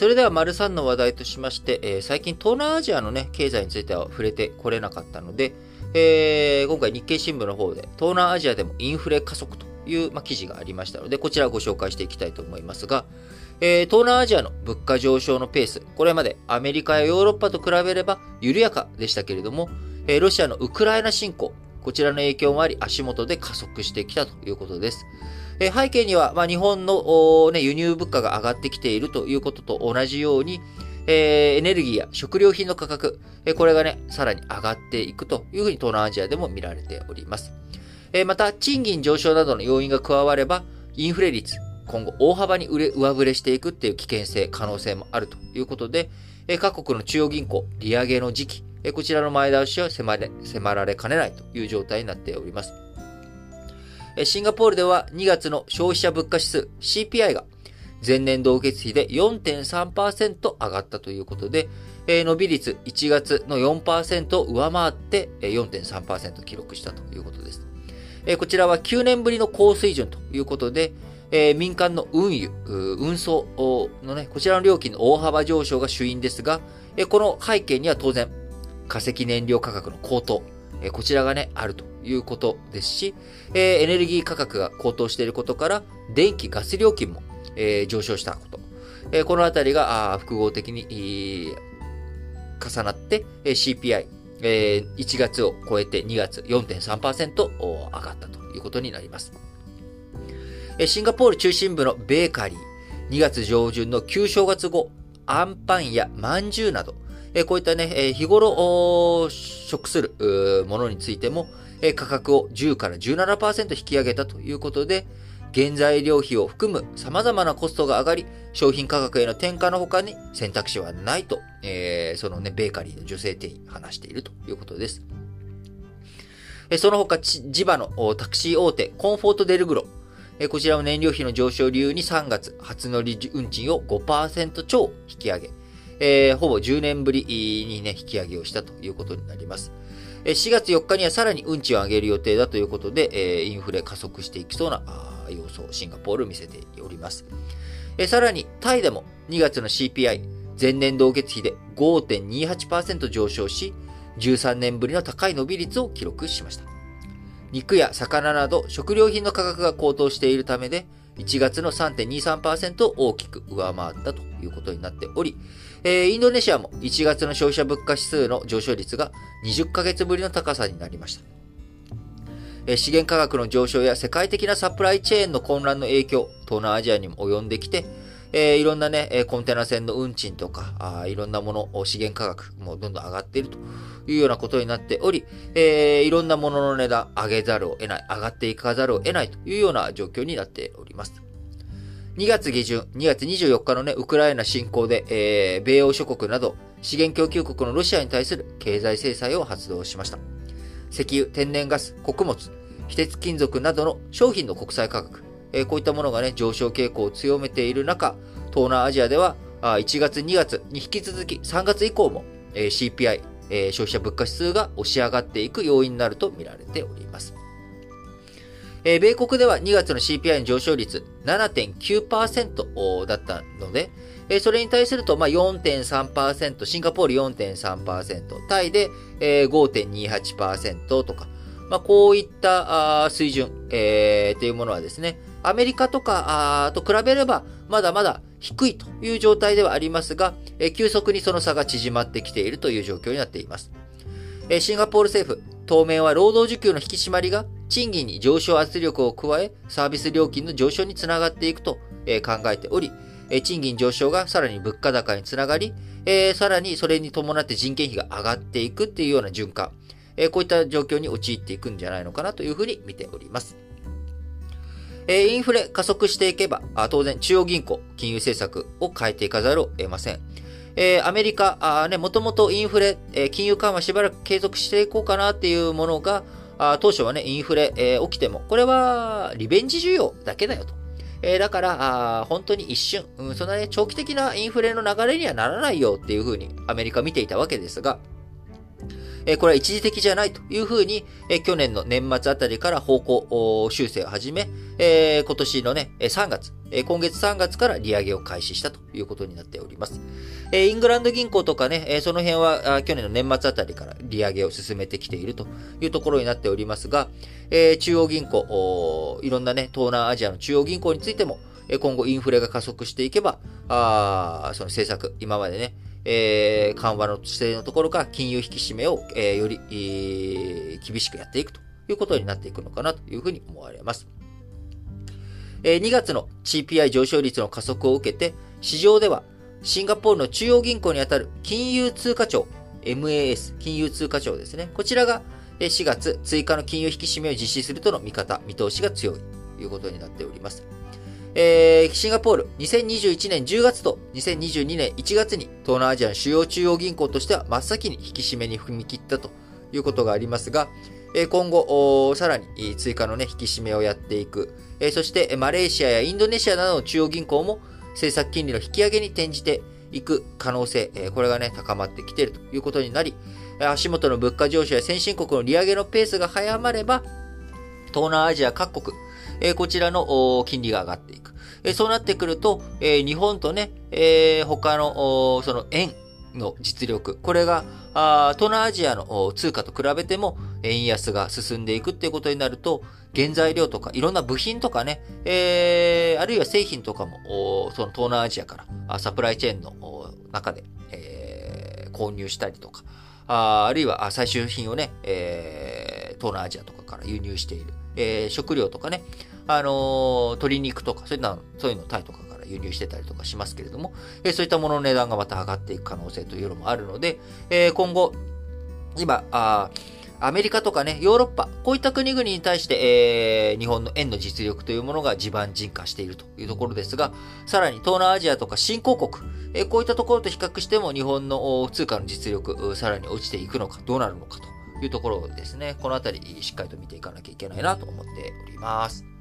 それでは、丸3の話題としまして、えー、最近東南アジアのね、経済については触れてこれなかったので、えー、今回日経新聞の方で、東南アジアでもインフレ加速という、ま、記事がありましたので、こちらをご紹介していきたいと思いますが、えー、東南アジアの物価上昇のペース、これまでアメリカやヨーロッパと比べれば緩やかでしたけれども、えー、ロシアのウクライナ侵攻、こちらの影響もあり、足元で加速してきたということです。え背景には、まあ、日本の、ね、輸入物価が上がってきているということと同じように、えー、エネルギーや食料品の価格、え、これがね、さらに上がっていくというふうに東南アジアでも見られております。え、また、賃金上昇などの要因が加われば、インフレ率、今後大幅に上振れしていくっていう危険性、可能性もあるということで、え各国の中央銀行、利上げの時期、えこちらの前倒しは迫れ迫られかねないという状態になっております。シンガポールでは2月の消費者物価指数 CPI が前年同月比で4.3%上がったということで、伸び率1月の4%を上回って4.3%記録したということです。こちらは9年ぶりの高水準ということで、民間の運輸、運送のね、こちらの料金の大幅上昇が主因ですが、この背景には当然、化石燃料価格の高騰、こちらがね、あるということですし、えエネルギー価格が高騰していることから、電気、ガス料金もえ上昇したこと。えこのあたりが複合的に重なってえ CPI、1月を超えて2月4.3%上がったということになります。シンガポール中心部のベーカリー、2月上旬の旧正月後、アンパンやまんじゅうなど、こういったね、日頃食するものについても、価格を10から17%引き上げたということで、原材料費を含む様々なコストが上がり、商品価格への転嫁の他に選択肢はないと、えー、そのね、ベーカリーの女性店員話しているということです。その他、地場のタクシー大手、コンフォートデルグロ。こちらも燃料費の上昇理由に3月、初乗り運賃を5%超引き上げ、えー、ほぼ10年ぶりにね、引き上げをしたということになります。4月4日にはさらに運賃を上げる予定だということで、インフレ加速していきそうな要素をシンガポール見せております。さらに、タイでも2月の CPI、前年同月比で5.28%上昇し、13年ぶりの高い伸び率を記録しました。肉や魚など食料品の価格が高騰しているためで、1月の3.23%を大きく上回ったということになっており、えー、インドネシアも1月の消費者物価指数の上昇率が20ヶ月ぶりの高さになりました。えー、資源価格の上昇や世界的なサプライチェーンの混乱の影響、東南アジアにも及んできて、えー、いろんなね、コンテナ船の運賃とか、あいろんなもの、資源価格もどんどん上がっているというようなことになっており、えー、いろんなものの値段上げざるを得ない、上がっていかざるを得ないというような状況になっております。2月下旬、2月24日のね、ウクライナ侵攻で、えー、米欧諸国など資源供給国のロシアに対する経済制裁を発動しました。石油、天然ガス、穀物、非鉄金属などの商品の国際価格、え、こういったものがね、上昇傾向を強めている中、東南アジアでは、1月、2月に引き続き3月以降も、え、CPI、え、消費者物価指数が押し上がっていく要因になると見られております。え、米国では2月の CPI の上昇率7.9%だったので、え、それに対すると、まあ、4.3%、シンガポール4.3%、タイで、えー、5.28%とか、まあ、こういった水準、えー、というものはですね、アメリカとかあと比べれば、まだまだ低いという状態ではありますが、え、急速にその差が縮まってきているという状況になっています。え、シンガポール政府、当面は労働需給の引き締まりが賃金に上昇圧力を加え、サービス料金の上昇につながっていくと、え考えており、え賃金上昇がさらに物価高につながり、えさらにそれに伴って人件費が上がっていくっていうような循環、えこういった状況に陥っていくんじゃないのかなというふうに見ております。えインフレ加速していけば、当然中央銀行、金融政策を変えていかざるを得ません。えー、アメリカ、あね、もともとインフレ、えー、金融緩和しばらく継続していこうかなっていうものが、あ当初はね、インフレ、えー、起きても、これはリベンジ需要だけだよと。え、だから、あ本当に一瞬、うん、そんなね、長期的なインフレの流れにはならないよっていうふうにアメリカ見ていたわけですが、えこれは一時的じゃないというふうに、え去年の年末あたりから方向修正を始め、え今年のね、3月、え今月3月から利上げを開始したということになっております。えイングランド銀行とかね、えその辺は去年の年末あたりから利上げを進めてきているというところになっておりますが、え中央銀行、いろんなね、東南アジアの中央銀行についても、今後インフレが加速していけば、あその政策、今までね、えー、緩和の姿勢のところから金融引き締めを、えー、より、えー、厳しくやっていくということになっていくのかなというふうに思われます。えー、2月の CPI 上昇率の加速を受けて、市場ではシンガポールの中央銀行にあたる金融通貨庁、MAS、金融通貨庁ですね。こちらが4月追加の金融引き締めを実施するとの見方、見通しが強いということになっております。えー、シンガポール、2021年10月と2022年1月に東南アジアの主要中央銀行としては真っ先に引き締めに踏み切ったということがありますが、えー、今後、さらに追加の、ね、引き締めをやっていく、えー、そしてマレーシアやインドネシアなどの中央銀行も政策金利の引き上げに転じていく可能性、えー、これがね、高まってきているということになり、足元の物価上昇や先進国の利上げのペースが早まれば、東南アジア各国、こちらの金利が上がっていく。えそうなってくると、え日本とね、え他の、その円の実力、これが、あ東南アジアの通貨と比べても円安が進んでいくっていうことになると、原材料とかいろんな部品とかね、えー、あるいは製品とかも、その東南アジアからサプライチェーンの中で、えー、購入したりとか、ああるいは最終品をね、えー、東南アジアとかから輸入している。えー、食料とかね、あの、鶏肉とか、そういうの、そういうのタイとかから輸入してたりとかしますけれども、え、そういったものの値段がまた上がっていく可能性というのもあるので、え、今後、今、あアメリカとかね、ヨーロッパ、こういった国々に対して、えー、日本の円の実力というものが地盤沈下しているというところですが、さらに東南アジアとか新興国、えー、こういったところと比較しても日本の通貨の実力、さらに落ちていくのか、どうなるのかというところですね。このあたり、しっかりと見ていかなきゃいけないなと思っております。